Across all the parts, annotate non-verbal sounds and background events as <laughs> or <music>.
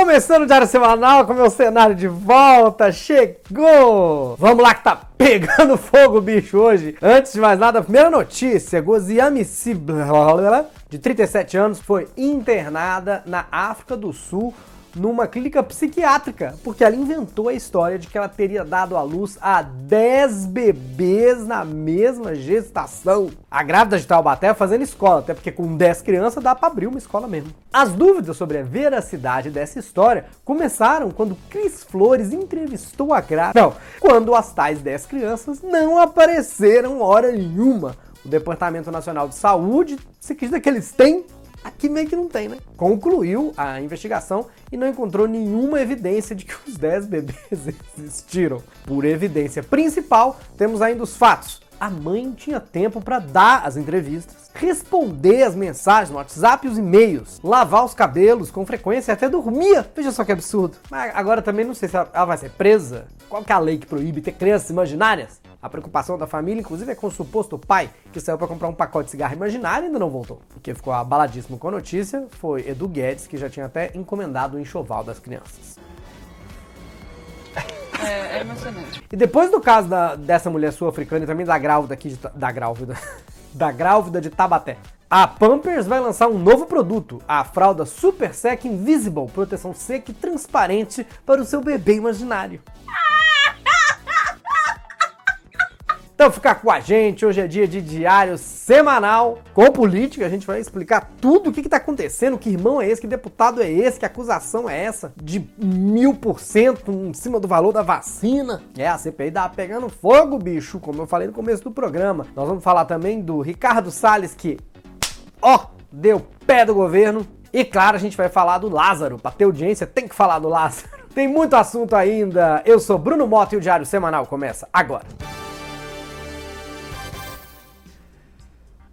Começando o Diário Semanal com meu cenário de volta, chegou! Vamos lá que tá pegando <laughs> fogo bicho hoje. Antes de mais nada, primeira notícia, Goziami de 37 anos, foi internada na África do Sul numa clínica psiquiátrica, porque ela inventou a história de que ela teria dado à luz a 10 bebês na mesma gestação. A grávida de Taubaté fazendo escola, até porque com 10 crianças dá para abrir uma escola mesmo. As dúvidas sobre a veracidade dessa história começaram quando Cris Flores entrevistou a grávida. Não, quando as tais 10 crianças não apareceram hora nenhuma. O Departamento Nacional de Saúde se que eles têm Aqui meio que não tem, né? Concluiu a investigação e não encontrou nenhuma evidência de que os 10 bebês <laughs> existiram. Por evidência principal, temos ainda os fatos. A mãe tinha tempo para dar as entrevistas, responder as mensagens no WhatsApp e os e-mails, lavar os cabelos com frequência e até dormia. Veja só que absurdo. Mas agora também não sei se ela vai ser presa. Qual que é a lei que proíbe ter crianças imaginárias? A preocupação da família, inclusive, é com o suposto pai que saiu para comprar um pacote de cigarro imaginário e ainda não voltou. Porque ficou abaladíssimo com a notícia foi Edu Guedes, que já tinha até encomendado o enxoval das crianças. É, é emocionante. E depois do caso da, dessa mulher sul-africana e também da grávida aqui de, da grávida <laughs> da grávida de Tabaté. A Pampers vai lançar um novo produto, a fralda Super Sec Invisible, proteção seca e transparente para o seu bebê imaginário. Então fica com a gente, hoje é dia de diário semanal com política, a gente vai explicar tudo o que está acontecendo, que irmão é esse, que deputado é esse, que acusação é essa de mil por cento em cima do valor da vacina. É, a CPI tá pegando fogo, bicho, como eu falei no começo do programa. Nós vamos falar também do Ricardo Salles, que, ó, deu pé do governo. E claro, a gente vai falar do Lázaro, para ter audiência tem que falar do Lázaro. <laughs> Tem muito assunto ainda. Eu sou Bruno Mota e o Diário Semanal começa agora.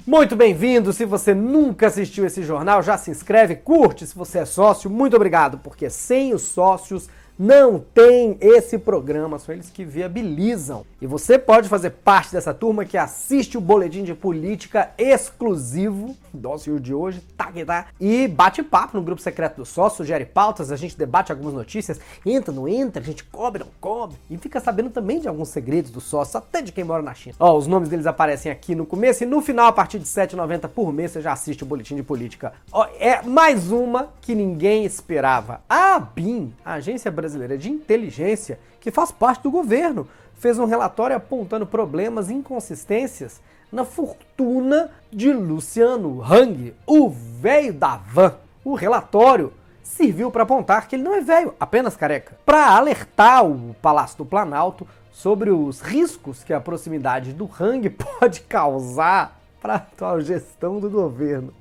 Muito bem-vindo! Se você nunca assistiu esse jornal, já se inscreve, curte se você é sócio. Muito obrigado, porque sem os sócios não tem esse programa, são eles que viabilizam. E você pode fazer parte dessa turma que assiste o boletim de política exclusivo, dócil de hoje, tá que tá, e bate papo no grupo secreto do sócio, sugere pautas, a gente debate algumas notícias, entra, não entra, a gente cobre, não cobre, e fica sabendo também de alguns segredos do sócio, até de quem mora na China. Ó, os nomes deles aparecem aqui no começo e no final, a partir de R$ 7,90 por mês, você já assiste o boletim de política. Ó, é mais uma que ninguém esperava. A BIM, a Agência Brasileira Brasileira de Inteligência, que faz parte do governo, fez um relatório apontando problemas e inconsistências na fortuna de Luciano Hang, o velho da van. O relatório serviu para apontar que ele não é velho, apenas careca, para alertar o Palácio do Planalto sobre os riscos que a proximidade do Hang <laughs> pode causar para a atual gestão do governo.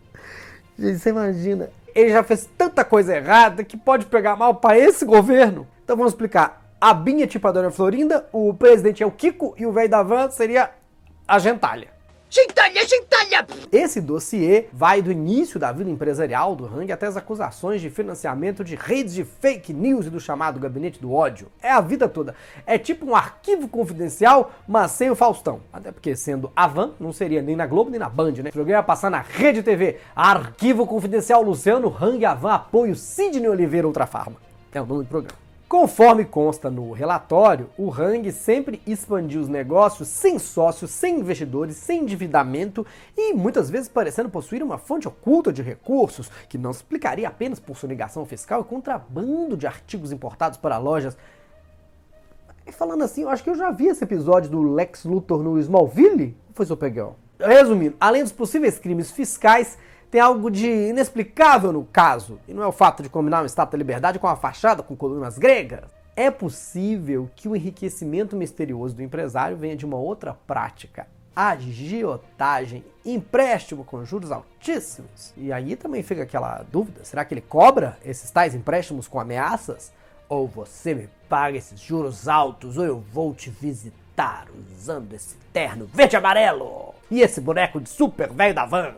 Gente, você imagina, ele já fez tanta coisa errada que pode pegar mal para esse governo. Então vamos explicar. A Binha é tipo a Dona Florinda, o presidente é o Kiko e o velho da van seria a Gentalha. Gentalha, gentalha! Esse dossiê vai do início da vida empresarial do Hang até as acusações de financiamento de redes de fake news e do chamado gabinete do ódio. É a vida toda. É tipo um arquivo confidencial, mas sem o Faustão. Até porque, sendo a van, não seria nem na Globo nem na Band, né? O programa ia passar na Rede TV. Arquivo Confidencial Luciano Hang Avan apoio Sidney Oliveira Ultra Farma. É o nome do programa. Conforme consta no relatório, o Hang sempre expandiu os negócios sem sócios, sem investidores, sem endividamento e muitas vezes parecendo possuir uma fonte oculta de recursos que não se explicaria apenas por sonegação fiscal e contrabando de artigos importados para lojas. E falando assim, eu acho que eu já vi esse episódio do Lex Luthor no Smallville. Foi seu pegão? Resumindo, além dos possíveis crimes fiscais, tem algo de inexplicável no caso, e não é o fato de combinar uma estátua da liberdade com uma fachada com colunas gregas. É possível que o enriquecimento misterioso do empresário venha de uma outra prática, agiotagem, empréstimo com juros altíssimos. E aí também fica aquela dúvida: será que ele cobra esses tais empréstimos com ameaças? Ou você me paga esses juros altos, ou eu vou te visitar usando esse terno verde e amarelo e esse boneco de super velho da van.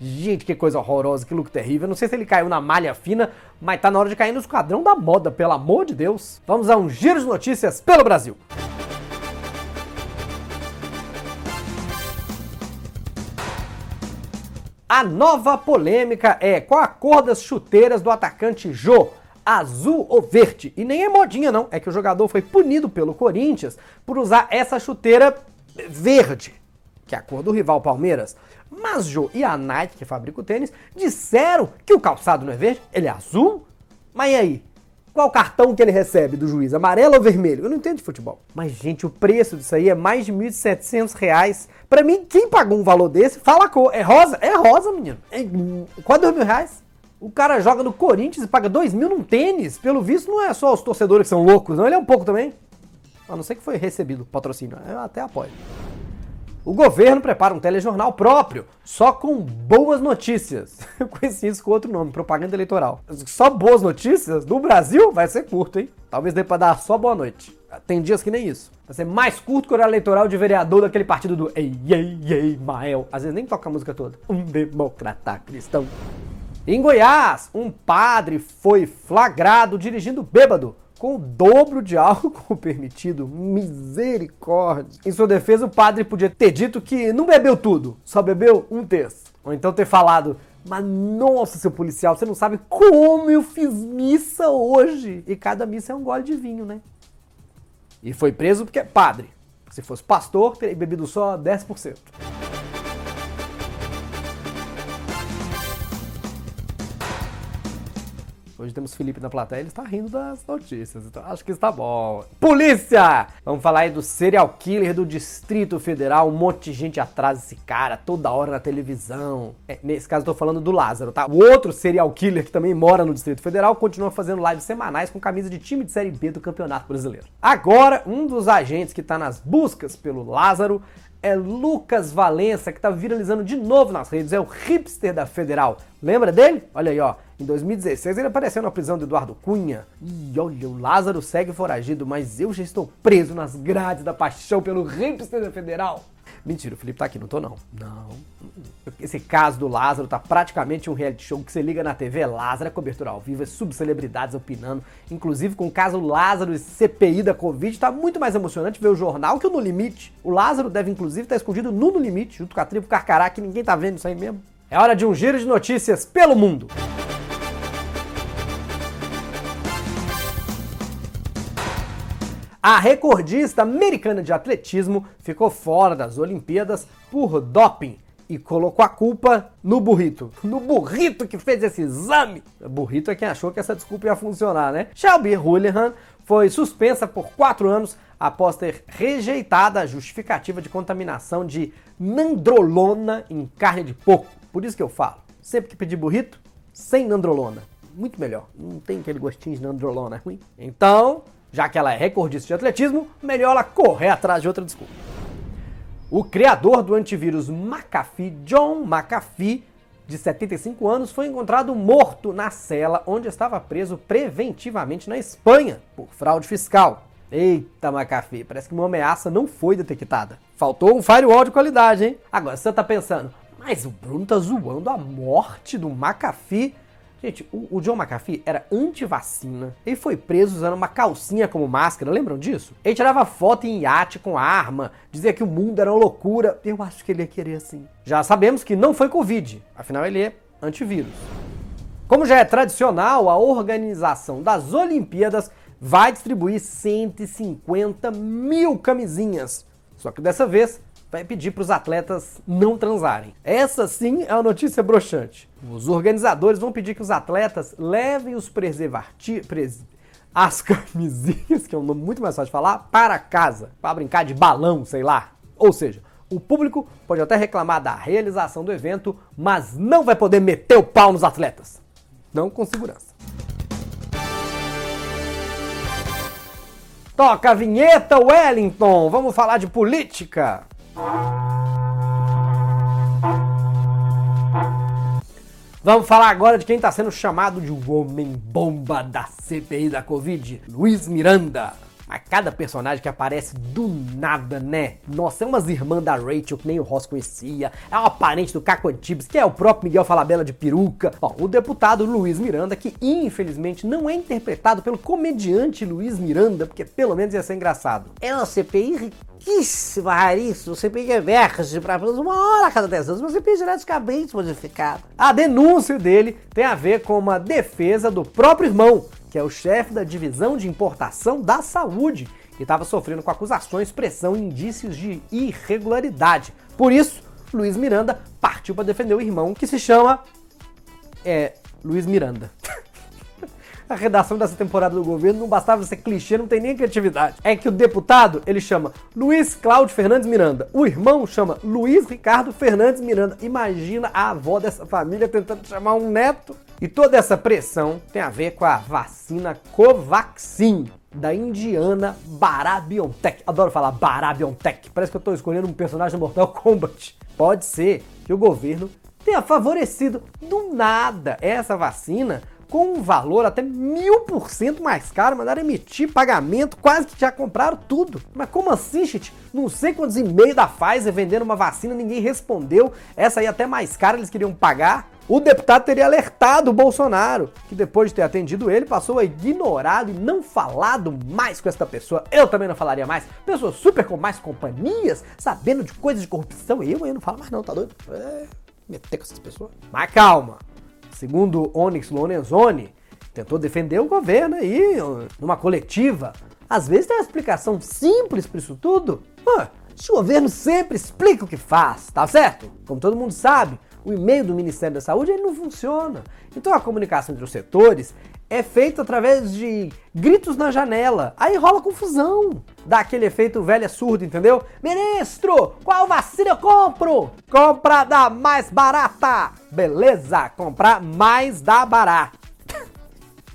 Gente, que coisa horrorosa, que look terrível. Não sei se ele caiu na malha fina, mas tá na hora de cair no esquadrão da moda, pelo amor de Deus. Vamos a um giro de notícias pelo Brasil. A nova polêmica é qual a cor das chuteiras do atacante Jô. azul ou verde. E nem é modinha, não. É que o jogador foi punido pelo Corinthians por usar essa chuteira verde, que é a cor do rival Palmeiras. Mas Jô e a Nike, que fabrica o tênis, disseram que o calçado não é verde, ele é azul. Mas e aí? Qual cartão que ele recebe do juiz? Amarelo ou vermelho? Eu não entendo de futebol. Mas, gente, o preço disso aí é mais de 1.700 reais. Pra mim, quem pagou um valor desse, fala a cor. É rosa? É rosa, menino. É quase dois mil reais. O cara joga no Corinthians e paga dois mil num tênis. Pelo visto, não é só os torcedores que são loucos, não. Ele é um pouco também. A não ser que foi recebido patrocínio. Eu até apoio. O governo prepara um telejornal próprio, só com boas notícias. Eu <laughs> conheci isso com outro nome, propaganda eleitoral. Só boas notícias? No Brasil vai ser curto, hein? Talvez dê pra dar só boa noite. Tem dias que nem isso. Vai ser mais curto que o horário eleitoral de vereador daquele partido do Ei, ei, ei, Mael. Às vezes nem toca a música toda. Um democrata cristão. Em Goiás, um padre foi flagrado dirigindo bêbado com o dobro de <laughs> álcool permitido. Misericórdia. Em sua defesa, o padre podia ter dito que não bebeu tudo, só bebeu um terço. Ou então ter falado, mas nossa, seu policial, você não sabe como eu fiz missa hoje. E cada missa é um gole de vinho, né? E foi preso porque é padre. Se fosse pastor, teria bebido só 10%. Hoje temos Felipe na plateia, ele está rindo das notícias, então acho que está bom. Polícia! Vamos falar aí do serial killer do Distrito Federal, um monte de gente atrás desse cara, toda hora na televisão. É, nesse caso eu falando do Lázaro, tá? O outro serial killer que também mora no Distrito Federal continua fazendo lives semanais com camisa de time de Série B do Campeonato Brasileiro. Agora, um dos agentes que está nas buscas pelo Lázaro é Lucas Valença, que tá viralizando de novo nas redes, é o hipster da Federal. Lembra dele? Olha aí, ó. Em 2016 ele apareceu na prisão do Eduardo Cunha. E olha, o Lázaro segue foragido, mas eu já estou preso nas grades da paixão pelo hipster Federal. Mentira, o Felipe tá aqui, não tô não. Não. Esse caso do Lázaro tá praticamente um reality show que você liga na TV, Lázaro, é cobertura ao vivo, é subcelebridades opinando. Inclusive com o caso Lázaro e CPI da Covid, tá muito mais emocionante ver o jornal que o No Limite. O Lázaro deve inclusive estar tá escondido no No Limite, junto com a tribo Carcará, que ninguém tá vendo isso aí mesmo. É hora de um giro de notícias pelo mundo. A recordista americana de atletismo ficou fora das Olimpíadas por doping e colocou a culpa no burrito. No burrito que fez esse exame. O burrito é quem achou que essa desculpa ia funcionar, né? Shelby Houlihan foi suspensa por quatro anos após ter rejeitado a justificativa de contaminação de nandrolona em carne de porco. Por isso que eu falo, sempre que pedir burrito, sem nandrolona. Muito melhor. Não tem aquele gostinho de nandrolona ruim. Então, já que ela é recordista de atletismo, melhor ela correr atrás de outra desculpa. O criador do antivírus McAfee, John McAfee, de 75 anos, foi encontrado morto na cela onde estava preso preventivamente na Espanha por fraude fiscal. Eita, McAfee, parece que uma ameaça não foi detectada. Faltou um firewall de qualidade, hein? Agora você tá pensando, mas o Bruno tá zoando a morte do McAfee? Gente, o, o John McAfee era anti-vacina. Ele foi preso usando uma calcinha como máscara, lembram disso? Ele tirava foto em iate com arma, dizia que o mundo era uma loucura. Eu acho que ele ia querer assim. Já sabemos que não foi Covid, afinal ele é antivírus. Como já é tradicional, a organização das Olimpíadas vai distribuir 150 mil camisinhas. Só que dessa vez vai pedir para os atletas não transarem. Essa sim é uma notícia broxante. Os organizadores vão pedir que os atletas levem os preservativos. Pres... As <laughs> camisinhas, que é um nome muito mais fácil de falar, para casa, para brincar de balão, sei lá. Ou seja, o público pode até reclamar da realização do evento, mas não vai poder meter o pau nos atletas. Não com segurança. Toca a vinheta, Wellington! Vamos falar de política! Vamos falar agora de quem está sendo chamado de o homem-bomba da CPI da Covid, Luiz Miranda. Mas cada personagem que aparece do nada, né? Nossa, é umas irmãs da Rachel que nem o Ross conhecia, é uma parente do Caco Antibes, que é o próprio Miguel Falabella de peruca. Bom, o deputado Luiz Miranda, que infelizmente não é interpretado pelo comediante Luiz Miranda, porque pelo menos ia ser engraçado. É uma CPI pouquíssima rarice, o CPI emerge para apenas uma hora a cada 10 anos, o CPI geneticamente modificado. A denúncia dele tem a ver com uma defesa do próprio irmão, que é o chefe da divisão de importação da saúde, e estava sofrendo com acusações, pressão e indícios de irregularidade. Por isso, Luiz Miranda partiu para defender o irmão, que se chama é, Luiz Miranda. A redação dessa temporada do governo não bastava ser clichê, não tem nem criatividade. É que o deputado, ele chama Luiz Cláudio Fernandes Miranda. O irmão chama Luiz Ricardo Fernandes Miranda. Imagina a avó dessa família tentando chamar um neto. E toda essa pressão tem a ver com a vacina Covaxin da indiana Barabiontech. Adoro falar Barabiontech. Parece que eu estou escolhendo um personagem do Mortal Kombat. Pode ser que o governo tenha favorecido do nada essa vacina com um valor até mil por cento mais caro, mandaram emitir pagamento, quase que já compraram tudo. Mas como assim, gente? Não sei quantos e-mails da Pfizer vendendo uma vacina, ninguém respondeu. Essa aí até mais cara eles queriam pagar. O deputado teria alertado o Bolsonaro, que depois de ter atendido ele, passou a ignorado e não falado mais com esta pessoa. Eu também não falaria mais. Pessoa super com mais companhias, sabendo de coisas de corrupção. Eu, eu não falo mais não, tá doido? É, meter com essas pessoas. Mas calma, segundo Onyx Lorenzoni, tentou defender o governo aí, numa coletiva. Às vezes tem uma explicação simples para isso tudo. Pô, o governo sempre explica o que faz, tá certo? Como todo mundo sabe, o e-mail do Ministério da Saúde ele não funciona. Então a comunicação entre os setores é feita através de gritos na janela. Aí rola confusão. Dá aquele efeito velha surdo, entendeu? Ministro, qual vacina eu compro? Compra da mais barata. Beleza, comprar mais da barata. <laughs>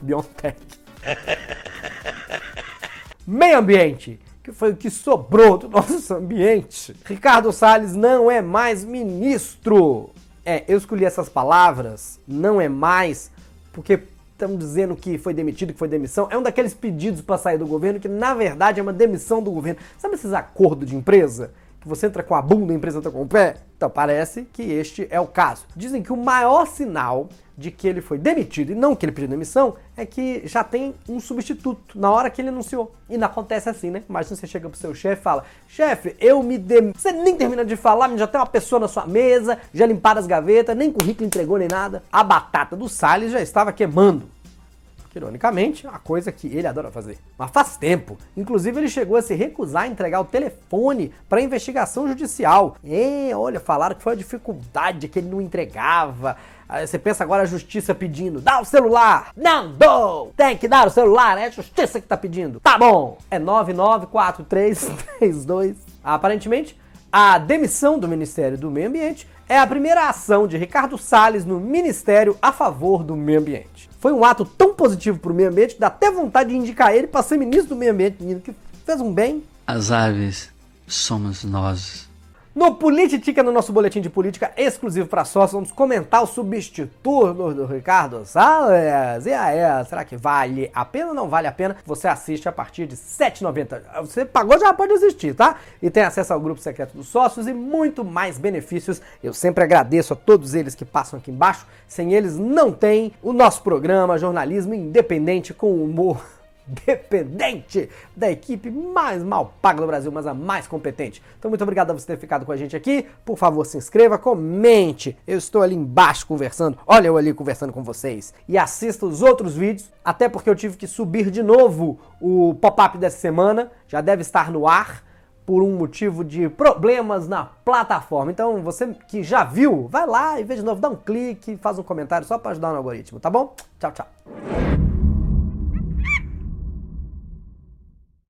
Biontech. <laughs> Meio ambiente, que foi o que sobrou do nosso ambiente. Ricardo Salles não é mais ministro. É, eu escolhi essas palavras, não é mais, porque estão dizendo que foi demitido, que foi demissão. É um daqueles pedidos para sair do governo que, na verdade, é uma demissão do governo. Sabe esses acordos de empresa? Você entra com a bunda e a empresa entra com o pé? Então, parece que este é o caso. Dizem que o maior sinal de que ele foi demitido e não que ele pediu demissão é que já tem um substituto na hora que ele anunciou. E não acontece assim, né? Imagina você chega pro seu chefe e fala: chefe, eu me dem. Você nem termina de falar, já tem uma pessoa na sua mesa, já limparam as gavetas, nem currículo entregou nem nada. A batata do Salles já estava queimando. Ironicamente, a coisa que ele adora fazer. Mas faz tempo. Inclusive, ele chegou a se recusar a entregar o telefone para investigação judicial. E, olha, falaram que foi a dificuldade que ele não entregava. Aí você pensa agora a justiça pedindo, dá o celular! Não dou! Tem que dar o celular, é a justiça que tá pedindo. Tá bom! É 994332. <laughs> Aparentemente, a demissão do Ministério do Meio Ambiente é a primeira ação de Ricardo Salles no Ministério a favor do meio ambiente. Foi um ato tão positivo para o meio ambiente que dá até vontade de indicar ele para ser ministro do meio ambiente, menino, que fez um bem. As aves somos nós. No Politica, no nosso boletim de política exclusivo para sócios, vamos comentar o substituto do Ricardo Salles. E aí, será que vale a pena ou não vale a pena? Você assiste a partir de R$ 7,90. Você pagou, já pode assistir, tá? E tem acesso ao grupo secreto dos sócios e muito mais benefícios. Eu sempre agradeço a todos eles que passam aqui embaixo. Sem eles, não tem o nosso programa Jornalismo Independente com Humor dependente da equipe mais mal paga do Brasil, mas a mais competente. Então, muito obrigado a você ter ficado com a gente aqui. Por favor, se inscreva, comente. Eu estou ali embaixo conversando. Olha eu ali conversando com vocês. E assista os outros vídeos, até porque eu tive que subir de novo o pop-up dessa semana. Já deve estar no ar por um motivo de problemas na plataforma. Então, você que já viu, vai lá e vê de novo, dá um clique, faz um comentário só para ajudar no algoritmo, tá bom? Tchau, tchau.